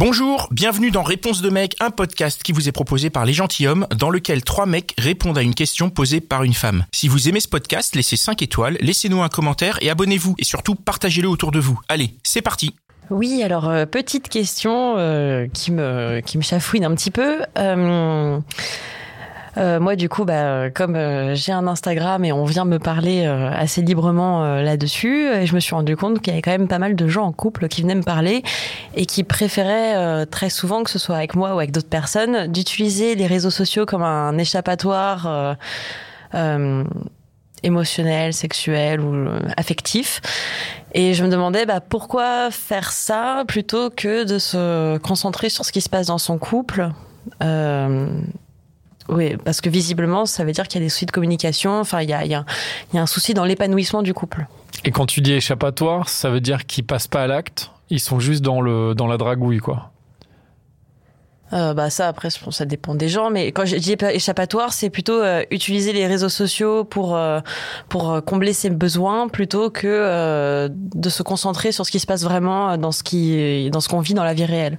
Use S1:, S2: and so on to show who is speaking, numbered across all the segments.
S1: Bonjour, bienvenue dans Réponse de mec, un podcast qui vous est proposé par les gentilshommes, dans lequel trois mecs répondent à une question posée par une femme. Si vous aimez ce podcast, laissez 5 étoiles, laissez-nous un commentaire et abonnez-vous. Et surtout, partagez-le autour de vous. Allez, c'est parti
S2: Oui, alors euh, petite question euh, qui me qui me chafouine un petit peu. Euh, euh, moi, du coup, bah, comme euh, j'ai un Instagram et on vient me parler euh, assez librement euh, là-dessus, je me suis rendu compte qu'il y avait quand même pas mal de gens en couple qui venaient me parler et qui préféraient euh, très souvent, que ce soit avec moi ou avec d'autres personnes, d'utiliser les réseaux sociaux comme un échappatoire. euh, émotionnel, sexuel ou affectif. Et je me demandais bah, pourquoi faire ça plutôt que de se concentrer sur ce qui se passe dans son couple. Euh, oui, parce que visiblement, ça veut dire qu'il y a des soucis de communication. Enfin, il y a, il y a- il y a un souci dans l'épanouissement du couple.
S3: Et quand tu dis échappatoire, ça veut dire qu'ils passent pas à l'acte, ils sont juste dans, le, dans la dragouille, quoi.
S2: Euh, bah ça après ça dépend des gens mais quand je dis échappatoire c'est plutôt euh, utiliser les réseaux sociaux pour euh, pour combler ses besoins plutôt que de se concentrer sur ce qui se passe vraiment dans ce qui dans ce qu'on vit dans la vie réelle.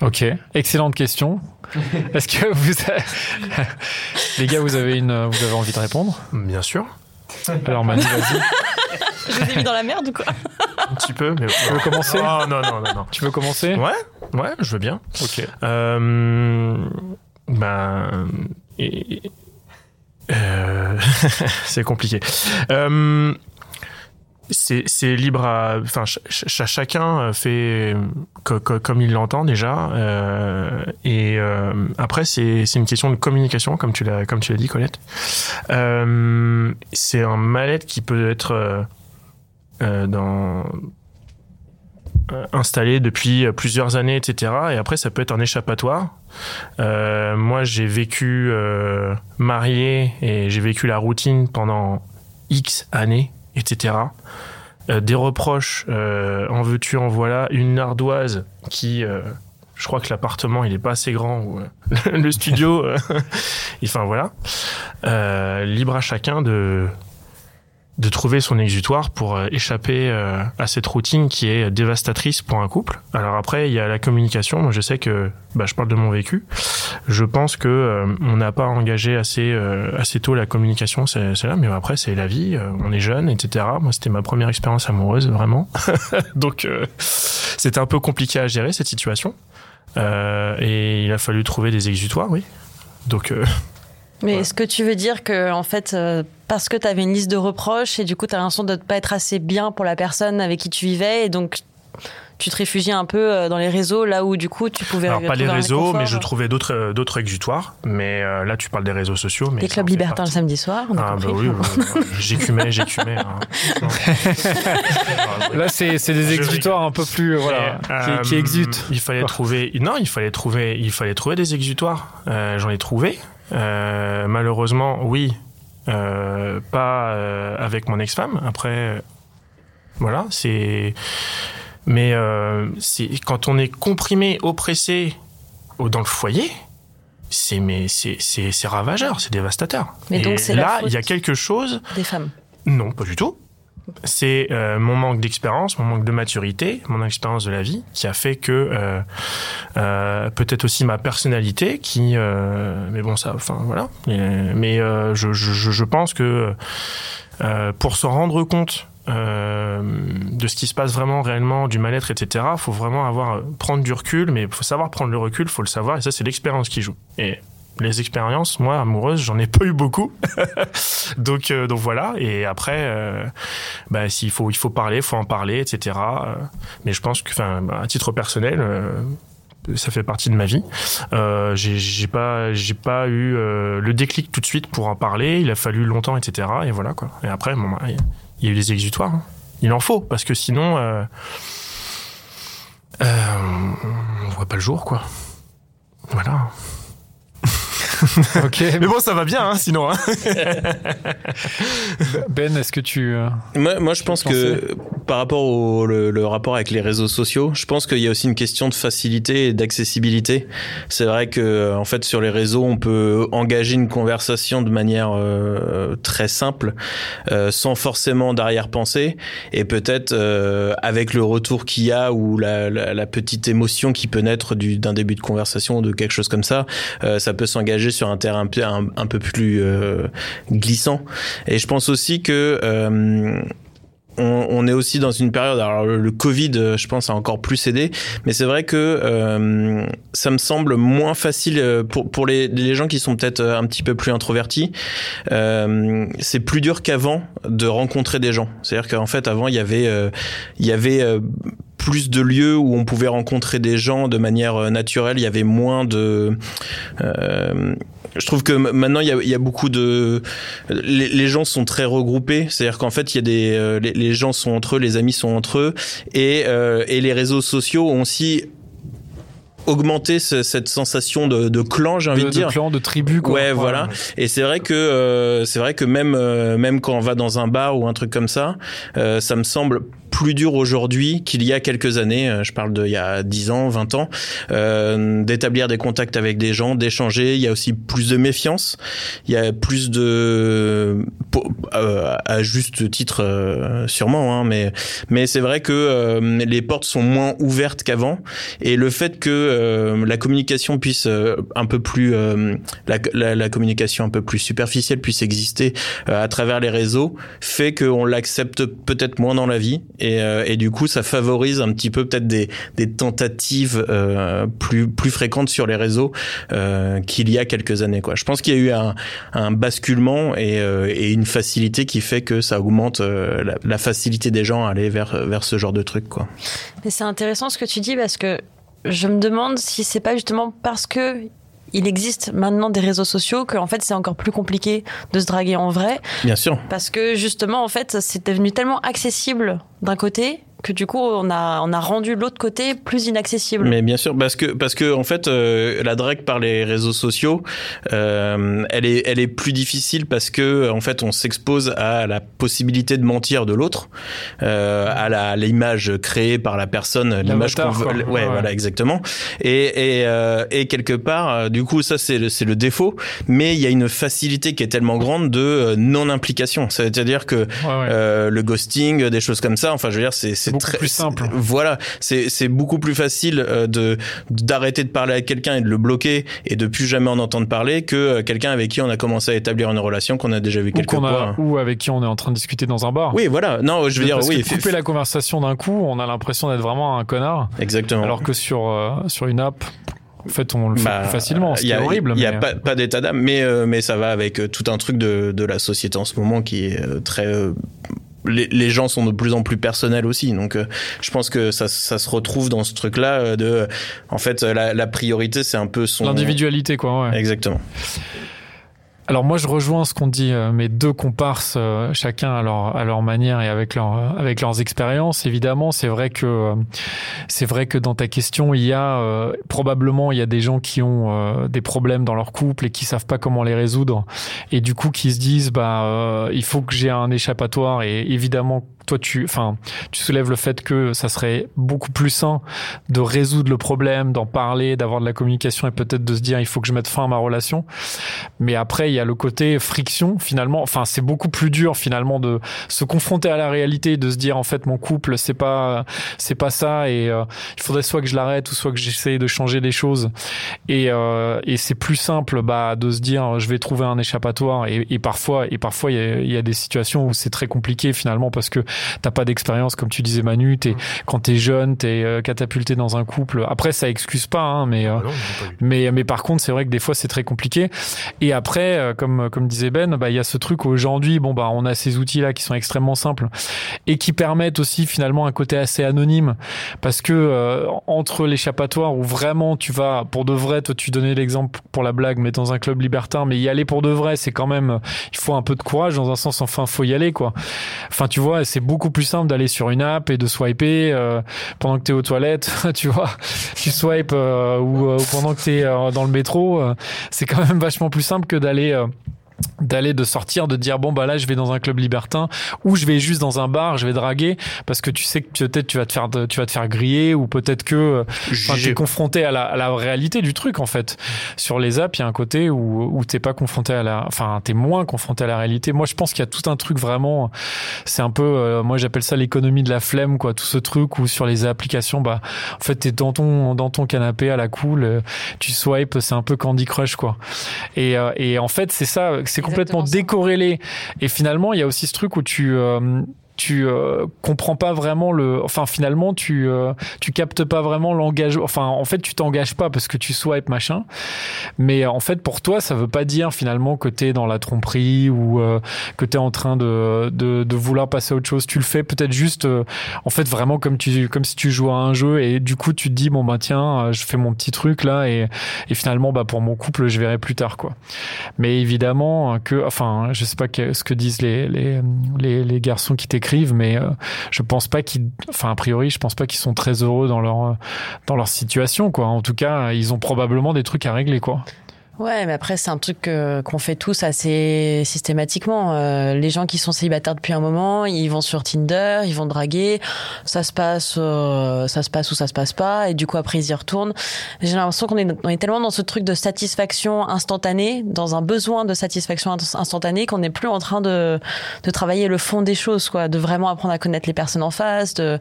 S3: Ok, excellente question. Est-ce que vous, avez- les gars, vous avez une, vous avez envie de répondre
S4: Bien sûr,
S3: Alors Manu, vas-y.
S2: Je vous ai mis dans la merde ou quoi
S4: un petit peu, mais
S3: Tu veux commencer
S4: Oh non, non, non, non.
S3: Tu veux commencer
S4: Ouais, ouais, je veux bien.
S3: Ok.
S4: Euh, ben, et- euh, c'est compliqué. Euh, c'est libre à, enfin, ch- ch- chacun fait co- comme il l'entend déjà. euh, et euh, après, c'est une question de communication, comme tu l'as comme tu l'as dit, Colette. Euh, c'est un mal-être qui peut être euh, euh, euh, installé depuis plusieurs années, etc. Et après, ça peut être un échappatoire. Euh, moi, j'ai vécu euh, marié et j'ai vécu la routine pendant X années, etc. Euh, des reproches, euh, en veux-tu, en voilà, une ardoise qui, euh, je crois que l'appartement, il est pas assez grand ou euh, le studio, euh, enfin voilà. Libre à chacun de de trouver son exutoire pour euh, échapper euh, à cette routine qui est dévastatrice pour un couple. Alors après, il y a la communication. Moi, je sais que, bah, je parle de mon vécu. Je pense que euh, on n'a pas engagé assez euh, assez tôt la communication, c'est là. Mais après, c'est la vie. euh, on est jeune, etc. Moi, c'était ma première expérience amoureuse, vraiment. Donc, euh, c'était un peu compliqué à gérer cette situation. Et il a fallu trouver des exutoires, oui. Donc,
S2: Mais est-ce que tu veux dire que en fait euh, parce que tu avais une liste de reproches et du coup tu as l'impression de ne pas être assez bien pour la personne avec qui tu vivais et donc tu te réfugies un peu euh, dans les réseaux là où du coup tu pouvais
S4: alors pas les réseaux, mais je trouvais d'autres euh, d'autres exutoires. Mais euh, là, tu parles des réseaux sociaux. Mais
S2: des
S4: ça
S2: clubs libertins le samedi soir, on a
S4: Ah bah oui, euh, j'écumais, j'écumais. hein.
S3: Là, c'est c'est des
S4: Je
S3: exutoires un peu plus, euh, voilà,
S4: Et,
S3: qui, qui
S4: euh,
S3: exutent.
S4: Il fallait trouver. Non, il fallait trouver. Il fallait trouver des exutoires. Euh, J'en ai trouvé. Euh, malheureusement, oui, euh, pas euh, avec mon ex-femme. Après, euh, voilà, c'est. Mais euh, c'est quand on est comprimé, oppressé dans le foyer. C'est mais c'est c'est c'est ravageur, c'est dévastateur.
S2: Mais
S4: Et
S2: donc, c'est
S4: là, il y a quelque chose
S2: Des femmes.
S4: non, pas du tout. C'est euh, mon manque d'expérience, mon manque de maturité, mon expérience de la vie qui a fait que euh, euh, peut-être aussi ma personnalité qui, mais bon ça, enfin voilà. Mais, je, je, pense que pour se rendre compte de ce qui se passe vraiment réellement, du mal-être, etc. Faut vraiment avoir prendre du recul, mais faut savoir prendre le recul, faut le savoir, et ça c'est l'expérience qui joue. Et les expériences, moi, amoureuses, j'en ai pas eu beaucoup. donc, euh, donc voilà. Et après, euh, bah, s'il faut, il faut parler, faut en parler, etc. Euh, mais je pense que, à titre personnel, euh, ça fait partie de ma vie. Euh, j'ai pas, j'ai pas eu le déclic tout de suite pour en parler. Il a fallu longtemps, etc. Et voilà quoi. Et après, bah, il- il y a eu des exutoires. hein. Il en faut, parce que sinon, on voit pas le jour, quoi. Voilà.
S3: Ok.
S4: Mais bon, ça va bien, hein, sinon. hein.
S3: Ben, est-ce que tu. euh,
S5: Moi, moi, je pense que par rapport au le, le rapport avec les réseaux sociaux, je pense qu'il y a aussi une question de facilité et d'accessibilité. C'est vrai que euh, en fait sur les réseaux, on peut engager une conversation de manière euh, très simple, euh, sans forcément d'arrière-pensée, et peut-être euh, avec le retour qu'il y a ou la, la, la petite émotion qui peut naître du- d'un début de conversation ou de quelque chose comme ça, euh, ça peut s'engager sur un terrain un, peu- plus euh, glissant. Et je pense aussi que euh, on, est aussi dans une période. Alors le, Covid, euh, je pense, a encore plus aidé, mais c'est vrai que ça me semble moins facile pour pour les, les gens qui sont peut-être un petit peu plus introvertis. C'est plus dur qu'avant de rencontrer des gens. C'est-à-dire qu'en fait, avant, il y avait il y avait plus de lieux où on pouvait rencontrer des gens de manière euh, naturelle. Il y avait moins de. euh, je trouve que maintenant il y a, il y a beaucoup de. Les, les gens sont très regroupés. C'est-à-dire qu'en fait il y a des. euh, les, les gens sont entre eux, les amis sont entre eux, et euh, et les réseaux sociaux ont aussi augmenté ce- cette sensation de, de clan, j'ai envie de,
S3: de,
S5: dire.
S3: de clan, de tribu, quoi.
S5: Ouais, voilà. Et c'est vrai que euh, c'est vrai que même euh, même quand on va dans un bar ou un truc comme ça, euh, ça me semble plus dur aujourd'hui qu'il y a quelques années. Euh, Je parle de il y a 10 ans, 20 ans, euh, d'établir des contacts avec des gens, d'échanger. Il y a aussi plus de méfiance. Il y a plus de euh, à juste titre euh, sûrement, hein, mais mais c'est vrai que les portes sont moins ouvertes qu'avant. Et le fait que la communication puisse un peu plus la, la, communication un peu plus superficielle puisse exister à travers les réseaux fait qu'on l'accepte peut-être moins dans la vie et, euh, et du coup ça favorise un petit peu peut-être des, tentatives euh, plus fréquentes sur les réseaux euh, qu'il y a quelques années. Je pense qu'il y a eu un, basculement et, une facilité qui fait que ça augmente la, facilité des gens à aller vers ce genre de truc.
S2: Mais c'est intéressant ce que tu dis parce que je me demande si c'est pas justement parce que il existe maintenant des réseaux sociaux que en fait c'est encore plus compliqué de se draguer en vrai
S5: Bien sûr.
S2: parce que justement en fait c'est devenu tellement accessible d'un côté que du coup on a on a rendu l'autre côté plus inaccessible.
S5: Mais bien sûr, parce que parce que en fait, euh, la drague par les réseaux sociaux, euh, elle est elle est plus difficile parce que en fait, on s'expose à la possibilité de mentir de l'autre, euh, à la à l'image créée par la personne, l'image qu'on veut. Ouais,
S3: Ouais.
S5: voilà, exactement. Et et euh, et quelque part, euh, du coup, ça c'est le c'est le défaut, mais il y a une facilité qui est tellement grande de euh, non implication. C'est-à-dire que
S3: Ouais, ouais.
S5: euh, le ghosting, des choses comme ça. Enfin, je veux dire, c'est c'est
S3: beaucoup
S5: très
S3: plus simple.
S5: Voilà, c'est c'est beaucoup plus facile euh, de d'arrêter de parler à quelqu'un et de le bloquer et de plus jamais en entendre parler que euh, quelqu'un avec qui on a commencé à établir une relation qu'on a déjà vu fois.
S3: a, ou avec qui on est en train de discuter dans un bar.
S5: Oui, voilà. Non, je veux dire,
S3: Parce
S5: oui,
S3: que couper la conversation d'un coup, on a l'impression d'être vraiment un connard.
S5: exactement.
S3: Alors que sur, euh, sur une app, en fait, on le fait
S5: Bah,
S3: plus facilement, ce
S5: il
S3: qui
S5: y a,
S3: est horrible.
S5: Il y a
S3: mais-
S5: pas, pas d'état d'âme, mais euh, mais ça va avec tout un truc de de la société en ce moment qui est très euh, les, les gens sont de plus en plus personnels aussi, donc euh, je pense que ça, ça se retrouve dans ce truc-là euh, de, en fait, euh, la, la priorité c'est un peu son
S3: L'individualité, quoi. Ouais.
S5: Exactement.
S3: Alors moi, je rejoins ce qu'ont dit euh, mes deux comparses, euh, chacun à leur à leur manière et avec leur euh, avec leurs expériences. Évidemment, c'est vrai que c'est vrai que dans ta question, il y a probablement il y a des gens qui ont des problèmes dans leur couple et qui savent pas comment les résoudre et du coup qui se disent bah il faut que j'ai un échappatoire et évidemment toi tu enfin tu soulèves le fait que ça serait beaucoup plus sain de résoudre le problème, d'en parler, d'avoir de la communication et peut-être de se dire il faut que je mette fin à ma relation. Mais après, il y a le côté friction, finalement. Enfin, c'est beaucoup plus dur, finalement, de se confronter à la réalité, de se dire, en fait, mon couple, c'est pas, c'est pas ça, et euh, il faudrait soit que je l'arrête, ou soit que j'essaye de changer les choses. Et, euh, et c'est plus simple, bah, de se dire, je vais trouver un échappatoire. Et, parfois, et parfois, il y a des situations où c'est très compliqué, finalement, parce que t'as pas d'expérience, comme tu disais Manu, t'es, quand t'es jeune, t'es euh, catapulté dans un couple. Après, ça excuse pas, hein, mais, euh,
S4: Ah non, j'ai pas eu.
S3: mais, mais par contre, c'est vrai que des fois, c'est très compliqué. Et après, euh, comme, comme disait Ben, bah, il y a ce truc aujourd'hui, bon, bah, on a ces outils-là qui sont extrêmement simples et qui permettent aussi finalement un côté assez anonyme parce que euh, entre l'échappatoire où vraiment tu vas pour de vrai, toi tu donnais l'exemple pour la blague, mais dans un club libertin, mais y aller pour de vrai, c'est quand même, il faut un peu de courage dans un sens, enfin, faut y aller quoi. Enfin, tu vois, c'est beaucoup plus simple d'aller sur une app et de swiper euh, pendant que t'es aux toilettes, tu vois, tu swipes euh, ou, euh, ou pendant que t'es euh, dans le métro, euh, c'est quand même vachement plus simple que d'aller euh, d'aller de sortir de dire bon bah là je vais dans un club libertin ou je vais juste dans un bar je vais draguer parce que tu sais que peut-être tu vas te faire tu vas te faire griller ou peut-être que euh,
S4: J'ai-
S3: t'es confronté à la, à la réalité du truc en fait. Sur les apps il y a un côté où où t'es pas confronté à la enfin t'es moins confronté à la réalité. Moi je pense qu'il y a tout un truc vraiment c'est un peu euh, moi j'appelle ça l'économie de la flemme quoi. Tout ce truc où sur les applications bah en fait t'es dans ton dans ton canapé à la cool euh, tu swipes c'est un peu Candy Crush quoi. Et, euh, et en fait, c'est ça, c'est complètement décorrélé. Et finalement, il y a aussi ce truc où tu euh, tu euh, comprends pas vraiment le enfin finalement tu euh, tu captes pas vraiment l'engagement enfin en fait tu t'engages pas parce que tu swipes machin. Mais en fait pour toi ça veut pas dire finalement que t'es dans la tromperie ou euh, que t'es en train de, de de vouloir passer à autre chose. Tu le fais peut-être juste en fait vraiment comme tu comme si tu jouais à un jeu et du coup tu te dis bon bah tiens je fais mon petit truc là et et finalement bah pour mon couple je verrai plus tard quoi. Mais évidemment que enfin je sais pas ce que disent les les les, les garçons qui t'écrivent mais euh, je pense pas qu'ils enfin a priori je pense pas qu'ils sont très heureux dans leur dans leur situation quoi. En tout cas ils ont probablement des trucs à régler quoi
S2: Ouais, mais après, c'est un truc euh, qu'on fait tous assez systématiquement. Euh, les gens qui sont célibataires depuis un moment, ils vont sur Tinder, ils vont draguer, ça se passe, euh, ça se passe ou ça se passe pas, et du coup, après, ils y retournent. J'ai l'impression qu'on est, on est tellement dans ce truc de satisfaction instantanée, dans un besoin de satisfaction ins- instantanée, qu'on n'est plus en train de, de travailler le fond des choses, quoi, de vraiment apprendre à connaître les personnes en face, de,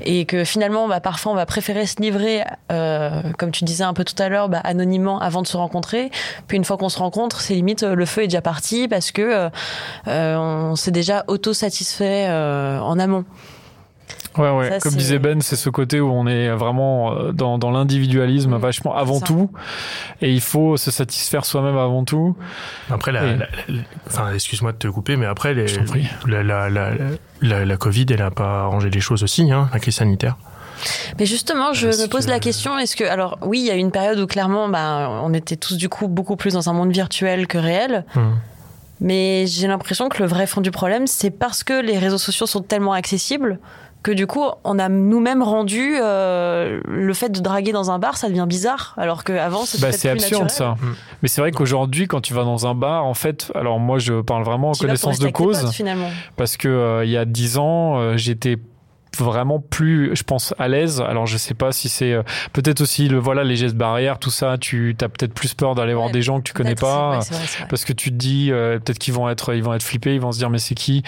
S2: et que finalement, bah, parfois, on va préférer se livrer, euh, comme tu disais un peu tout à l'heure, bah, anonymement avant de se rencontrer. Puis une fois qu'on se rencontre, c'est limite euh, le feu est déjà parti parce que euh, euh, on s'est déjà auto-satisfait euh, en amont.
S3: ouais ouais
S2: Ça,
S3: comme disait Ben c'est ce côté où on est vraiment dans dans l'individualisme
S2: Mm,
S3: vachement avant tout et il faut se satisfaire soi-même avant tout
S4: Après, la,
S3: Et-
S4: la- la- enfin, excuse-moi de te couper, mais après, les,
S3: Je t'en prie.
S4: la, la, la, la, la Covid, elle a pas arrangé les choses aussi, hein, la crise sanitaire.
S2: Mais justement, je
S4: Euh,
S2: me
S4: si
S2: pose la question est-ce que alors oui, il y a eu une période où clairement, bah, on était tous du coup beaucoup plus dans un monde virtuel que réel.
S4: Hum.
S2: Mais j'ai l'impression que le vrai fond du problème, c'est parce que les réseaux sociaux sont tellement accessibles que du coup, on a nous-mêmes rendu euh, le fait de draguer dans un bar, ça devient bizarre, alors qu'avant, c'était
S3: bah, c'est absurde
S2: naturel.
S3: ça
S4: Mm.
S3: mais c'est vrai qu'aujourd'hui quand tu vas dans un bar en fait alors moi je parle vraiment en connaissance de cause
S2: potes, finalement.
S3: parce que euh, il y a dix ans euh, j'étais vraiment plus je pense à l'aise. Alors je sais pas si c'est euh, peut-être aussi le voilà les gestes barrières tout ça tu as peut-être plus peur d'aller voir des gens que tu connais pas.
S2: vrai,
S3: parce que tu te dis euh, peut-être qu'ils vont être ils vont être flippés ils vont se dire mais c'est qui?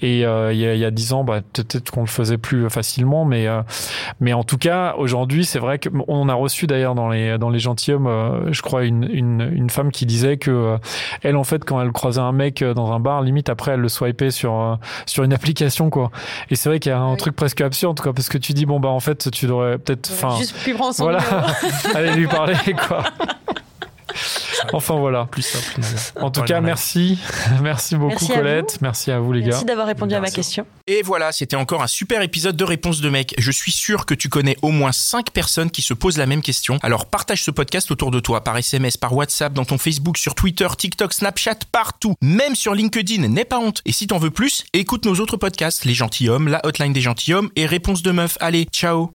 S3: Et euh, il y a il y a dix ans bah peut-être qu'on le faisait plus facilement mais euh, mais en tout cas aujourd'hui c'est vrai que on a reçu d'ailleurs dans les dans les gentilshommes je crois une, une une femme qui disait que elle en fait quand elle croisait un mec dans un bar limite après elle le swipait sur sur une application quoi. Et c'est vrai qu'il y a un
S2: Oui.
S3: truc presque absurde quoi parce que tu dis bon bah en fait tu devrais peut-être enfin
S2: Juste plus prendre son
S3: voilà allez lui parler quoi enfin voilà
S4: Plus simple.
S3: en tout cas, merci. Merci beaucoup,
S2: Merci à
S3: Colette. Merci à vous, les
S2: Merci
S3: gars.
S2: d'avoir répondu à ma
S4: Merci.
S2: question.
S1: Et voilà, c'était encore un super épisode de Réponse de mec. Je suis sûr que tu connais au moins 5 personnes qui se posent la même question. Alors partage ce podcast autour de toi, par SMS, par WhatsApp, dans ton Facebook, sur Twitter, TikTok, Snapchat, partout. Même sur LinkedIn, n'aie pas honte. Et si t'en veux plus, écoute nos autres podcasts, Les Gentilhommes, La Hotline des Gentilhommes et Réponse de Meuf. Allez, ciao